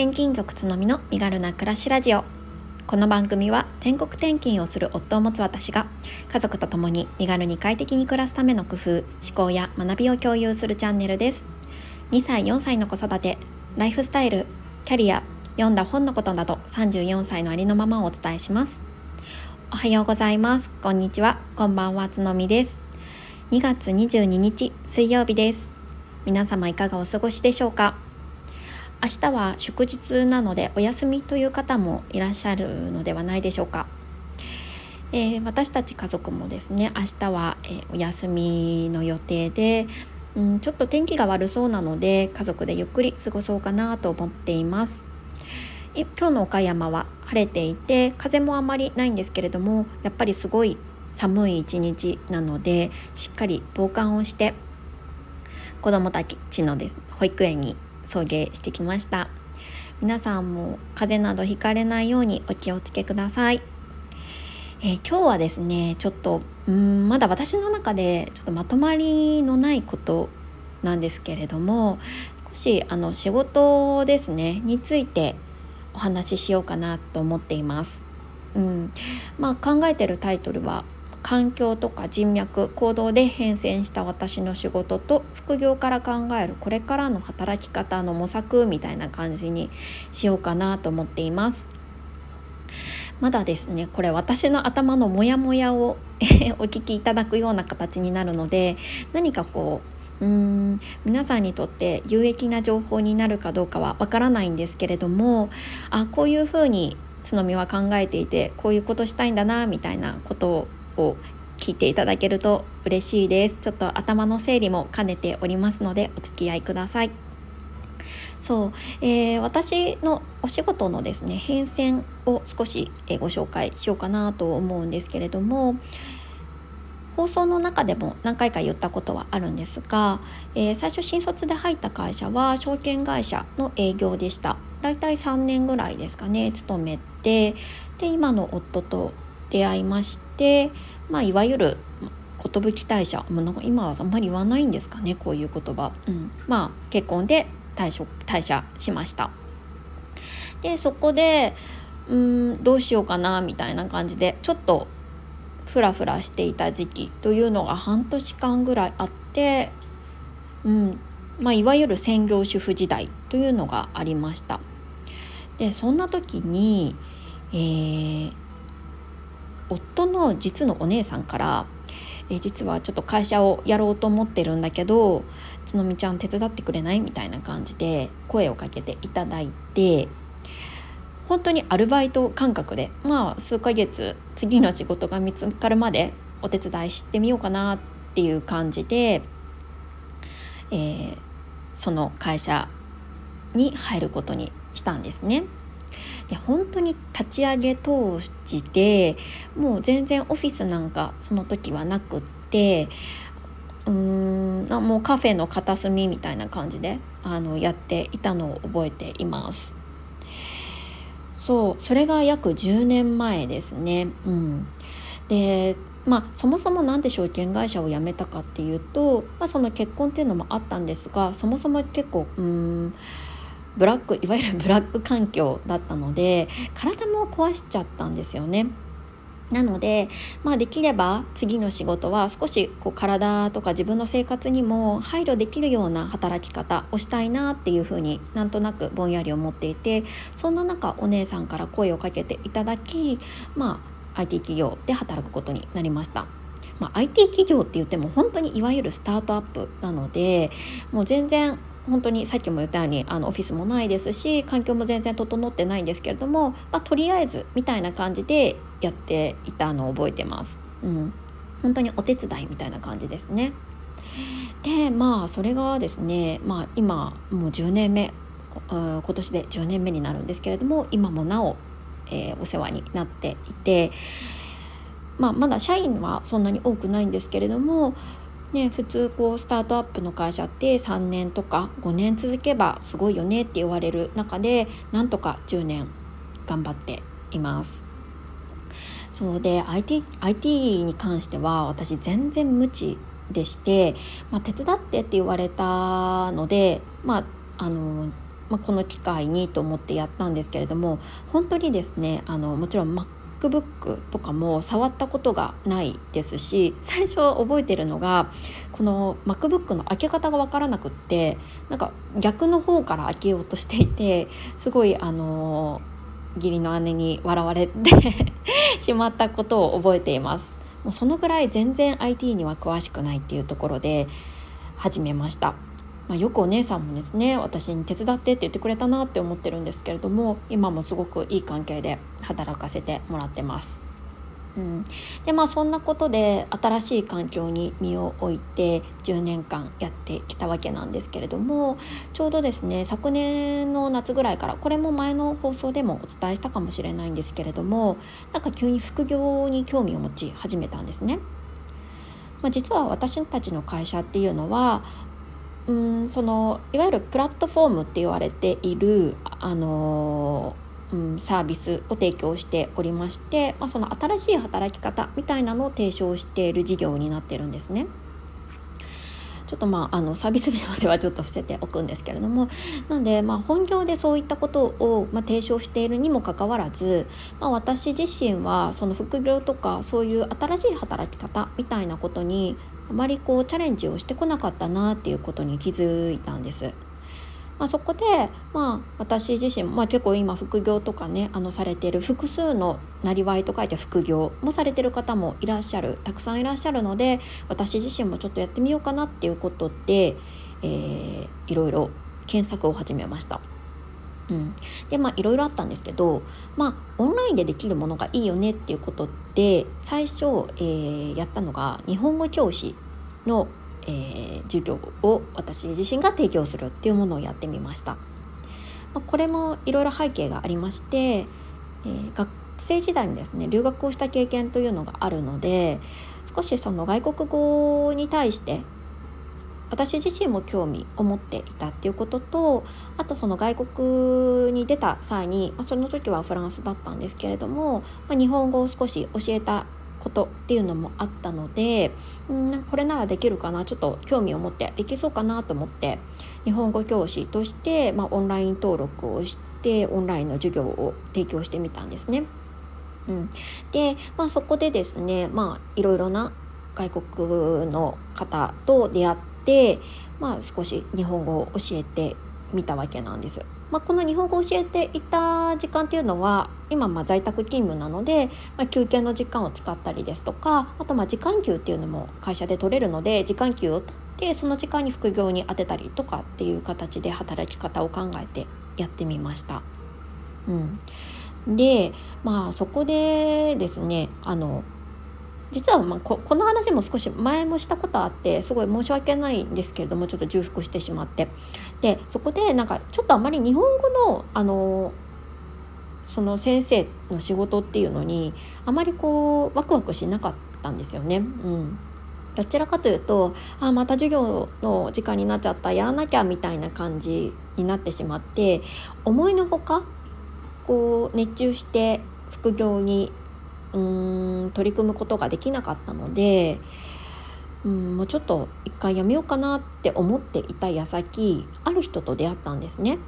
転勤族つのみの身軽な暮らしラジオ。この番組は全国転勤をする夫を持つ私が家族と共に身軽に快適に暮らすための工夫思考や学びを共有するチャンネルです。2歳4歳の子育てライフスタイルキャリア読んだ本のことなど34歳のありのままをお伝えします。おはようございます。こんにちは。こんばんはつのみです。2月22日水曜日です。皆様いかがお過ごしでしょうか？明日は祝日なのでお休みという方もいらっしゃるのではないでしょうか、えー、私たち家族もですね明日は、えー、お休みの予定で、うん、ちょっと天気が悪そうなので家族でゆっくり過ごそうかなと思っています。今日の岡山は晴れていて風もあまりないんですけれどもやっぱりすごい寒い一日なのでしっかり防寒をして子どもたちのです保育園に送迎してきました。皆さんも風邪などひかれないようにお気をつけください、えー、今日はですねちょっとうんまだ私の中でちょっとまとまりのないことなんですけれども少しあの仕事ですねについてお話ししようかなと思っています。うん。まあ、考えてるタイトルは環境とか人脈行動で変遷した私の仕事と副業から考えるこれからの働き方の模索みたいな感じにしようかなと思っています。まだですねこれ私の頭のモヤモヤを お聞きいただくような形になるので何かこううーん皆さんにとって有益な情報になるかどうかはわからないんですけれどもあこういうふうに津波は考えていてこういうことしたいんだなみたいなことを聞いていただけると嬉しいです。ちょっと頭の整理も兼ねておりますのでお付き合いください。そう、えー、私のお仕事のですね変遷を少し、えご紹介しようかなと思うんですけれども放送の中でも何回か言ったことはあるんですが、えー、最初新卒で入った会社は証券会社の営業でした。だいたい3年ぐらいですかね勤めてで今の夫と出会いまして、まあ、いわゆる寿退社今はあんまり言わないんですかねこういう言葉、うん、まあ結婚で退職退社しました。でそこでうんどうしようかなみたいな感じでちょっとフラフラしていた時期というのが半年間ぐらいあって、うん。まあ、いわゆる専業主婦時代というのがありました。でそんな時に、えー、夫の実のお姉さんからえ実はちょっと会社をやろうと思ってるんだけどつのみちゃん手伝ってくれないみたいな感じで声をかけていただいて本当にアルバイト感覚でまあ数ヶ月次の仕事が見つかるまでお手伝いしてみようかなっていう感じで、えー、その会社に入ることにしたんですね。で本当に立ち上げ当時でもう全然オフィスなんかその時はなくってうーんもうカフェの片隅みたいな感じであのやっていたのを覚えています。そうそれが約10年前ですね。うん、でまあそもそも何で証券会社を辞めたかっていうと、まあ、その結婚っていうのもあったんですがそもそも結構うんブラックいわゆるブラック環境だったので体も壊しちゃったんですよね。なので、まあ、できれば次の仕事は少しこう体とか自分の生活にも配慮できるような働き方をしたいなっていうふうになんとなくぼんやり思っていてそんな中お姉さんから声をかけていただき、まあ、IT 企業で働くことになりました。まあ、IT 企業って言っても本当にいわゆるスタートアップなのでもう全然本当にさっきも言ったようにあのオフィスもないですし環境も全然整ってないんですけれども、まあ、とりあえずみたいな感じでやっていたのを覚えてます。うん、本当にお手伝いみたいな感じですね。でまあそれがですね、まあ、今もう10年目今年で10年目になるんですけれども今もなお、えー、お世話になっていて、まあ、まだ社員はそんなに多くないんですけれどもね、普通こうスタートアップの会社って3年とか5年続けばすごいよねって言われる中でなんとか10年頑張っています。そうで IT, IT に関しては私全然無知でして、まあ、手伝ってって言われたので、まあ、あのまあ、この機会にと思ってやったんですけれども本当にですねあのもちろん MacBook とかも触ったことがないですし最初覚えてるのがこの MacBook の開け方が分からなくってなんか逆の方から開けようとしていてすごいあの義理の姉に笑われて しまったことを覚えています。もうそのぐらい全然 IT には詳しくないっていうところで始めました。まあ、よくお姉さんもですね私に手伝ってって言ってくれたなって思ってるんですけれども今もすごくいい関係で働かせてもらってます。うん、でまあそんなことで新しい環境に身を置いて10年間やってきたわけなんですけれどもちょうどですね昨年の夏ぐらいからこれも前の放送でもお伝えしたかもしれないんですけれどもなんか急に副業に興味を持ち始めたんですね。まあ、実は私たちの会社っていうのはうんそのいわゆるプラットフォームって言われているあのうん、サービスを提供しておりまして、まあ、その新しい働き方みたいなのを提唱している事業になってるんですね。ちょっとまああのサービス名まではちょっと伏せておくんですけれどもなんでまあ本業でそういったことをまあ提唱しているにもかかわらず、まあ、私自身はその副業とかそういう新しい働き方みたいなことにあまりこうチャレンジをしてこなかったなっていうことに気づいたんです。まあ、そこで、まあ、私自身、まあ、結構今副業とかねあのされてる複数のなりわいと書いて副業もされてる方もいらっしゃるたくさんいらっしゃるので私自身もちょっとやってみようかなっていうことで、えー、いろいろ検索を始めました。うん、でまあいろいろあったんですけどまあオンラインでできるものがいいよねっていうことで最初、えー、やったのが日本語教師のえー、授業を私自身が提供するっていうものをやってみました。まあ、これもいろいろ背景がありまして、えー、学生時代にですね留学をした経験というのがあるので少しその外国語に対して私自身も興味を持っていたっていうこととあとその外国に出た際に、まあ、その時はフランスだったんですけれども、まあ、日本語を少し教えたことっていうのもあったのでうんこれならできるかなちょっと興味を持ってできそうかなと思って日本語教師として、まあ、オンライン登録をしてオンラインの授業を提供してみたんですね。うん、で、まあ、そこでですね、まあ、いろいろな外国の方と出会って、まあ、少し日本語を教えてみたわけなんです。まあ、この日本語を教えていた時間っていうのは今ま在宅勤務なので、まあ、休憩の時間を使ったりですとかあとまあ時間給っていうのも会社で取れるので時間給を取ってその時間に副業に充てたりとかっていう形で働き方を考えてやってみました。うん、でまあそこでですねあの実はまあここの話も少し前もしたことあってすごい申し訳ないんですけれどもちょっと重複してしまってでそこでなんかちょっとあまり日本語のあのその先生の仕事っていうのにあまりこうワクワクしなかったんですよね。うんどちらかというとあまた授業の時間になっちゃったやらなきゃみたいな感じになってしまって思いのほかこう熱中して副業にうん取り組むことができなかったのでうんもうちょっと一回やめようかなって思っていた矢先ある人と出会ったんですね。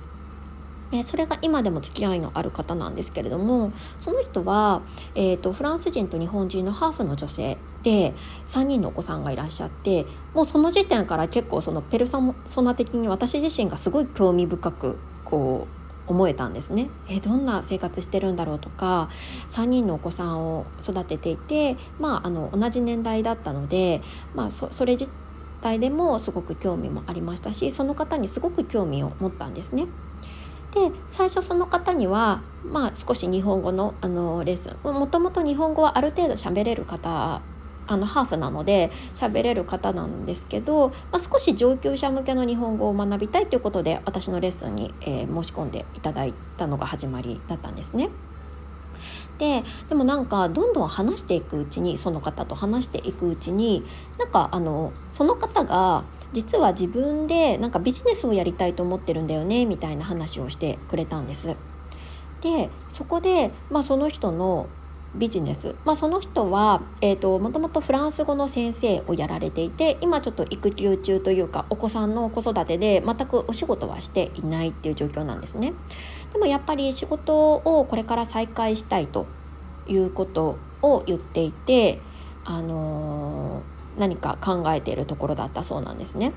でそれが今でも付き合いのある方なんですけれどもその人は、えーと、フランス人と日本人のハーフの女性で3人のお子さんがいらっしゃってもうその時点から結構そのペルソナ的に私自身がすごい興味深くこう思えたんですね。えどんな生活してるんだろうとか3人のお子さんを育てていて、まあ、あの同じ年代だったので、まあ、そそれ自体でもすごく興味もありましたしその方にすごく興味を持ったんですね。で最初その方には、まあ、少し日本語のあのレッスンもともと日本語はある程度喋れる方あのハーフなので喋れる方なんですけど、まあ、少し上級者向けの日本語を学びたいということで私のレッスンに、えー、申し込んでいただいたのが始まりだったんですね。ででもなんかどんどん話していくうちにその方と話していくうちになんかあのその方が実は自分でなんかビジネスをやりたいと思ってるんだよねみたいな話をしてくれたんです。でそこで、まあ、その人のビジネス、まあ、その人は、えーと、もともとフランス語の先生をやられていて今ちょっと育休中というかお子さんの子育てで全くお仕事はしていないっていう状況なんですね。でもやっぱり仕事をこれから再開したいということを言っていて、あのー、何か考えているところだったそうなんですね。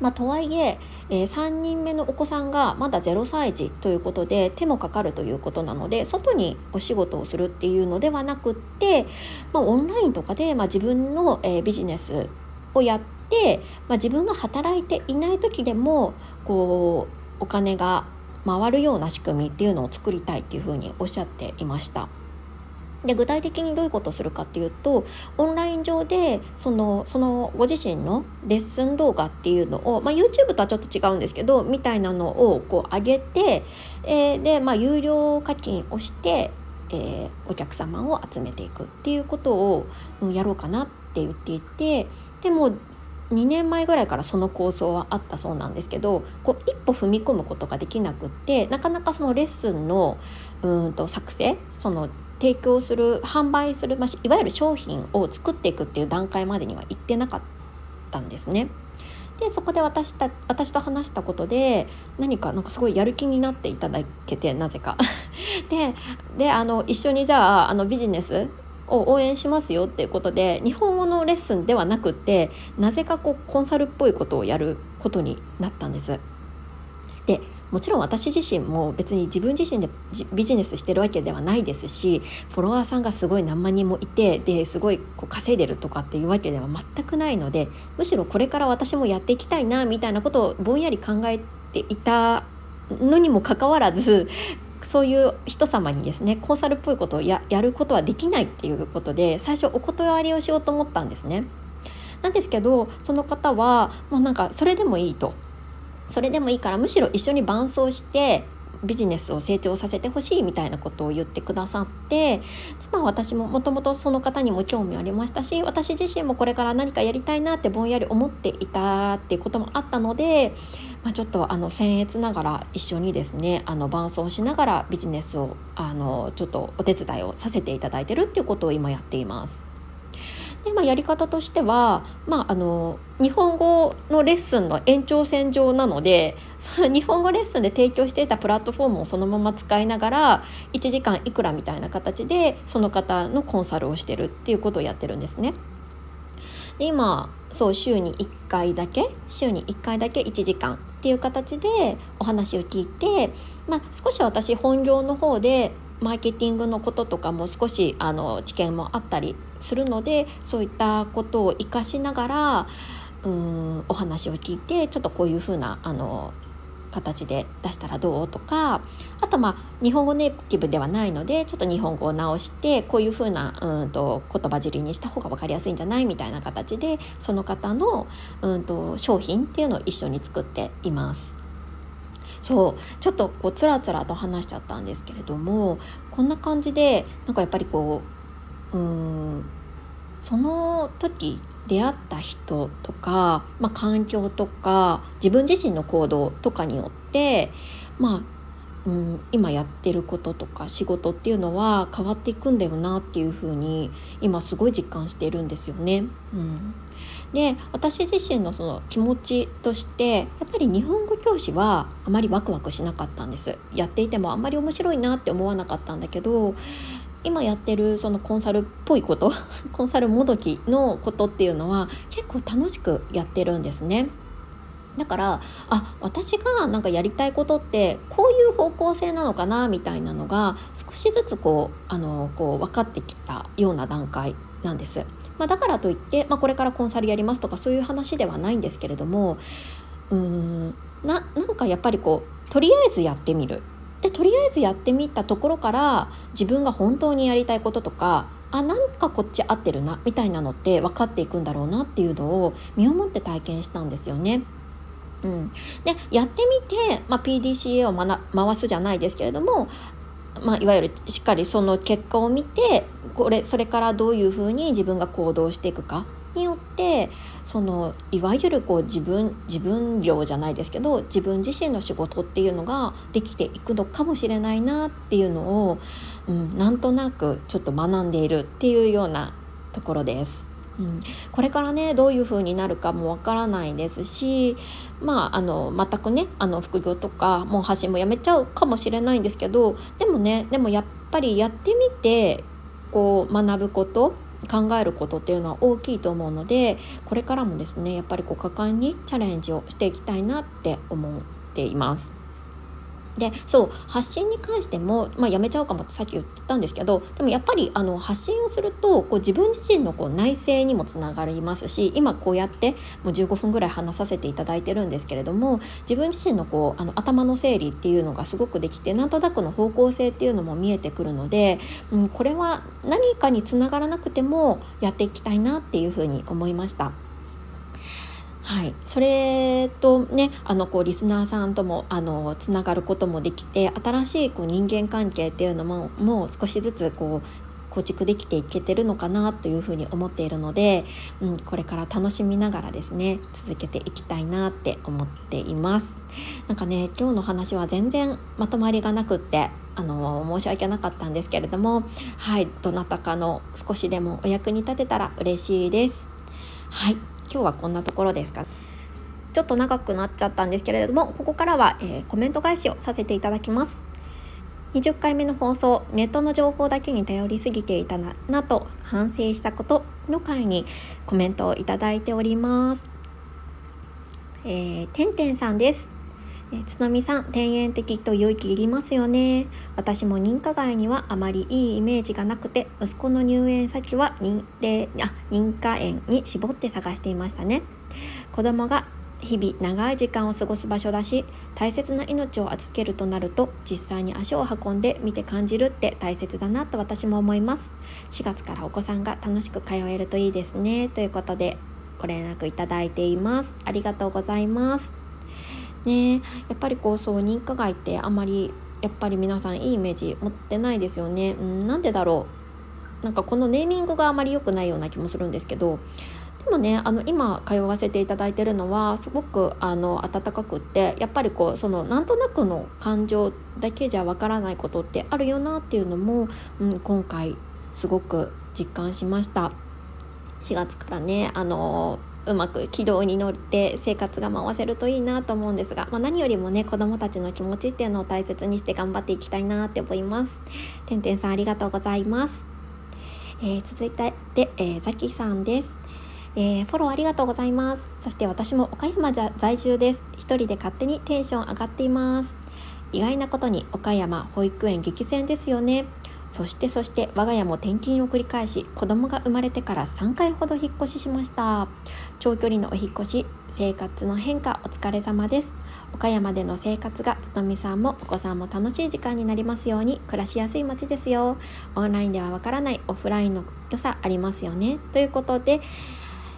まあ、とはいええー、3人目のお子さんがまだ0歳児ということで手もかかるということなので外にお仕事をするっていうのではなくって、まあ、オンラインとかで、まあ、自分の、えー、ビジネスをやって、まあ、自分が働いていない時でもこうお金が回るような仕組みっていうのを作りたいっていうふうにおっしゃっていました。で具体的にどういうことをするかっていうとオンライン上でそのそのご自身のレッスン動画っていうのを、まあ、YouTube とはちょっと違うんですけどみたいなのをこう上げて、えー、で、まあ、有料課金をして、えー、お客様を集めていくっていうことをやろうかなって言っていてでも2年前ぐらいからその構想はあったそうなんですけどこう一歩踏み込むことができなくってなかなかそのレッスンのうんと作成その提供する販売する、まあ、いわゆる商品を作っていくっていう段階までには行ってなかったんですね。でそこで私た私と話したことで何かなんかすごいやる気になっていただけてなぜか。でであの一緒にじゃああのビジネスを応援しますよっていうことで日本語のレッスンではなくってなぜかこうコンサルっぽいことをやることになったんです。でもちろん私自身も別に自分自身でビジネスしてるわけではないですしフォロワーさんがすごい何万人もいてですごいこう稼いでるとかっていうわけでは全くないのでむしろこれから私もやっていきたいなみたいなことをぼんやり考えていたのにもかかわらず そういう人様にですねコンサルっぽいことをやることはできないっていうことで最初お断りをしようと思ったんですね。なんですけどその方はもうなんかそれでもいいとそれでもいいからむしろ一緒に伴走してビジネスを成長させてほしいみたいなことを言ってくださってで、まあ、私ももともとその方にも興味ありましたし私自身もこれから何かやりたいなってぼんやり思っていたっていうこともあったので、まあ、ちょっとあの僭越ながら一緒にですねあの伴走しながらビジネスをあのちょっとお手伝いをさせていただいてるっていうことを今やっています。で、まあ、やり方としては、まあ、あの日本語のレッスンの延長線上なのでその日本語レッスンで提供していたプラットフォームをそのまま使いながら1時間いくらみたいな形でその方のコンサルをしてるっていうことをやってるんですね。で今そう週に1回だけ週に1回だけ1時間っていう形でお話を聞いて、まあ、少し私本業の方でマーケティングのこととかも少しあの知見もあったりするのでそういったことを活かしながらうんお話を聞いてちょっとこういうふうなあの形で出したらどうとかあとまあ日本語ネイティブではないのでちょっと日本語を直してこういうふうなうんと言葉尻にした方が分かりやすいんじゃないみたいな形でその方のうんと商品っていうのを一緒に作っています。そうちょっとこうつらつらと話しちゃったんですけれどもこんな感じでなんかやっぱりこううんその時出会った人とか、まあ、環境とか自分自身の行動とかによってまあうん、今やってることとか仕事っていうのは変わっていくんだよなっていうふうに今すごい実感しているんですよね。うん、で私自身のその気持ちとしてやっぱり日本語教師はあまりワクワクしなかったんです。やっていてもあんまり面白いなって思わなかったんだけど今やってるそのコンサルっぽいこと コンサルもどきのことっていうのは結構楽しくやってるんですね。だからあ私がなんかやりたいことってこういう方向性なのかなみたいなのが少しずつこうあのこう分かってきたような段階なんです。まあ、だからといって、まあ、これからコンサルやりますとかそういう話ではないんですけれどもうーんななんかやっぱりこうとりあえずやってみるでとりあえずやってみたところから自分が本当にやりたいこととかあなんかこっち合ってるなみたいなのって分かっていくんだろうなっていうのを身をもって体験したんですよね。うん、でやってみて、まあ、PDCA を回すじゃないですけれども、まあ、いわゆるしっかりその結果を見てこれそれからどういうふうに自分が行動していくかによってそのいわゆるこう自分自分業じゃないですけど自分自身の仕事っていうのができていくのかもしれないなっていうのを、うん、なんとなくちょっと学んでいるっていうようなところです。うん、これからねどういう風になるかもわからないですしまああの全くねあの副業とかもう発信もやめちゃうかもしれないんですけどでもねでもやっぱりやってみてこう学ぶこと考えることっていうのは大きいと思うのでこれからもですねやっぱりこう果敢にチャレンジをしていきたいなって思っています。でそう発信に関しても、まあ、やめちゃうかもってさっき言ったんですけどでもやっぱりあの発信をするとこう自分自身のこう内省にもつながりますし今こうやってもう15分ぐらい話させていただいてるんですけれども自分自身のこうあの頭の整理っていうのがすごくできてなんとなくの方向性っていうのも見えてくるので、うん、これは何かにつながらなくてもやっていきたいなっていうふうに思いました。はい、それとねあのこうリスナーさんともあのつながることもできて新しいこう人間関係っていうのももう少しずつこう構築できていけてるのかなというふうに思っているので、うん、これから楽しみながらですね続けていきたいなって思っています。なんかね今日の話は全然まとまりがなくってあの申し訳なかったんですけれどもはいどなたかの少しでもお役に立てたら嬉しいです。はい。今日はこんなところですか？ちょっと長くなっちゃったんですけれどもここからは、えー、コメント返しをさせていただきます。20回目の放送ネットの情報だけに頼りすぎていたななと反省したことの回にコメントをいただいております。えー、てんてんさんです。津波さん天然的と勇気いりますよね。私も認可外にはあまりいいイメージがなくて息子の入園先は認定あ認可園に絞って探していましたね。子供が日々長い時間を過ごす場所だし大切な命を預けるとなると実際に足を運んで見て感じるって大切だなと私も思います。4月からお子さんが楽しく通えるといいですね。ということでご連絡いただいています。ありがとうございます。ね。やっぱりこうそう認可外ってあんまりやっぱり皆さんいいイメージ持ってないですよね、うん、なんでだろう。なんかこのネーミングがあまり良くないような気もするんですけど。でもねあの今通わせていただいてるのはすごくあの温かくってやっぱりこうそのなんとなくの感情だけじゃわからないことってあるよなっていうのも、うん、今回すごく実感しました。4月からねあのうまく軌道に乗って生活が回せるといいなと思うんですが、まあ、何よりもね子どもたちの気持ちっていうのを大切にして頑張っていきたいなって思います。てんてんさんありがとうございます。えー、続いてで、えー、ザキさんです。えー、フォローありがとうございます。そして私も岡山在住です。一人で勝手にテンション上がっています。意外なことに岡山保育園激戦ですよね。そしてそして我が家も転勤を繰り返し子供が生まれてから3回ほど引っ越ししました長距離のお引越し生活の変化お疲れ様です岡山での生活がつとみさんもお子さんも楽しい時間になりますように暮らしやすい街ですよオンラインではわからないオフラインの良さありますよねということで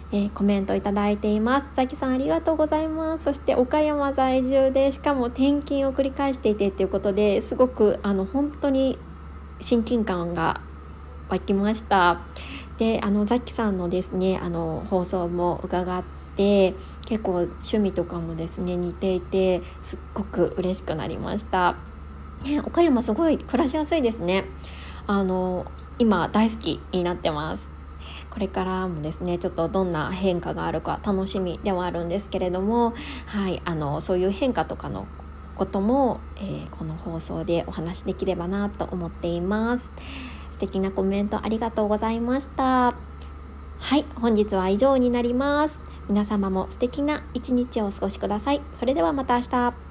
えー、コメントいただいています。さきさんありがとうございます。そして岡山在住でしかも転勤を繰り返していてっていうことですごくあの本当に親近感が湧きました。であのザキさんのですねあの放送も伺って結構趣味とかもですね似ていてすっごく嬉しくなりました、ね、岡山すごい暮らしやすいですね。あの今大好きになってます。これからもですねちょっとどんな変化があるか楽しみではあるんですけれどもはいあのそういう変化とかのことも、えー、この放送でお話しできればなと思っています。素敵なコメントありがとうございました。はい本日は以上になります。皆様も素敵な一日をお過ごしください。それではまた明日。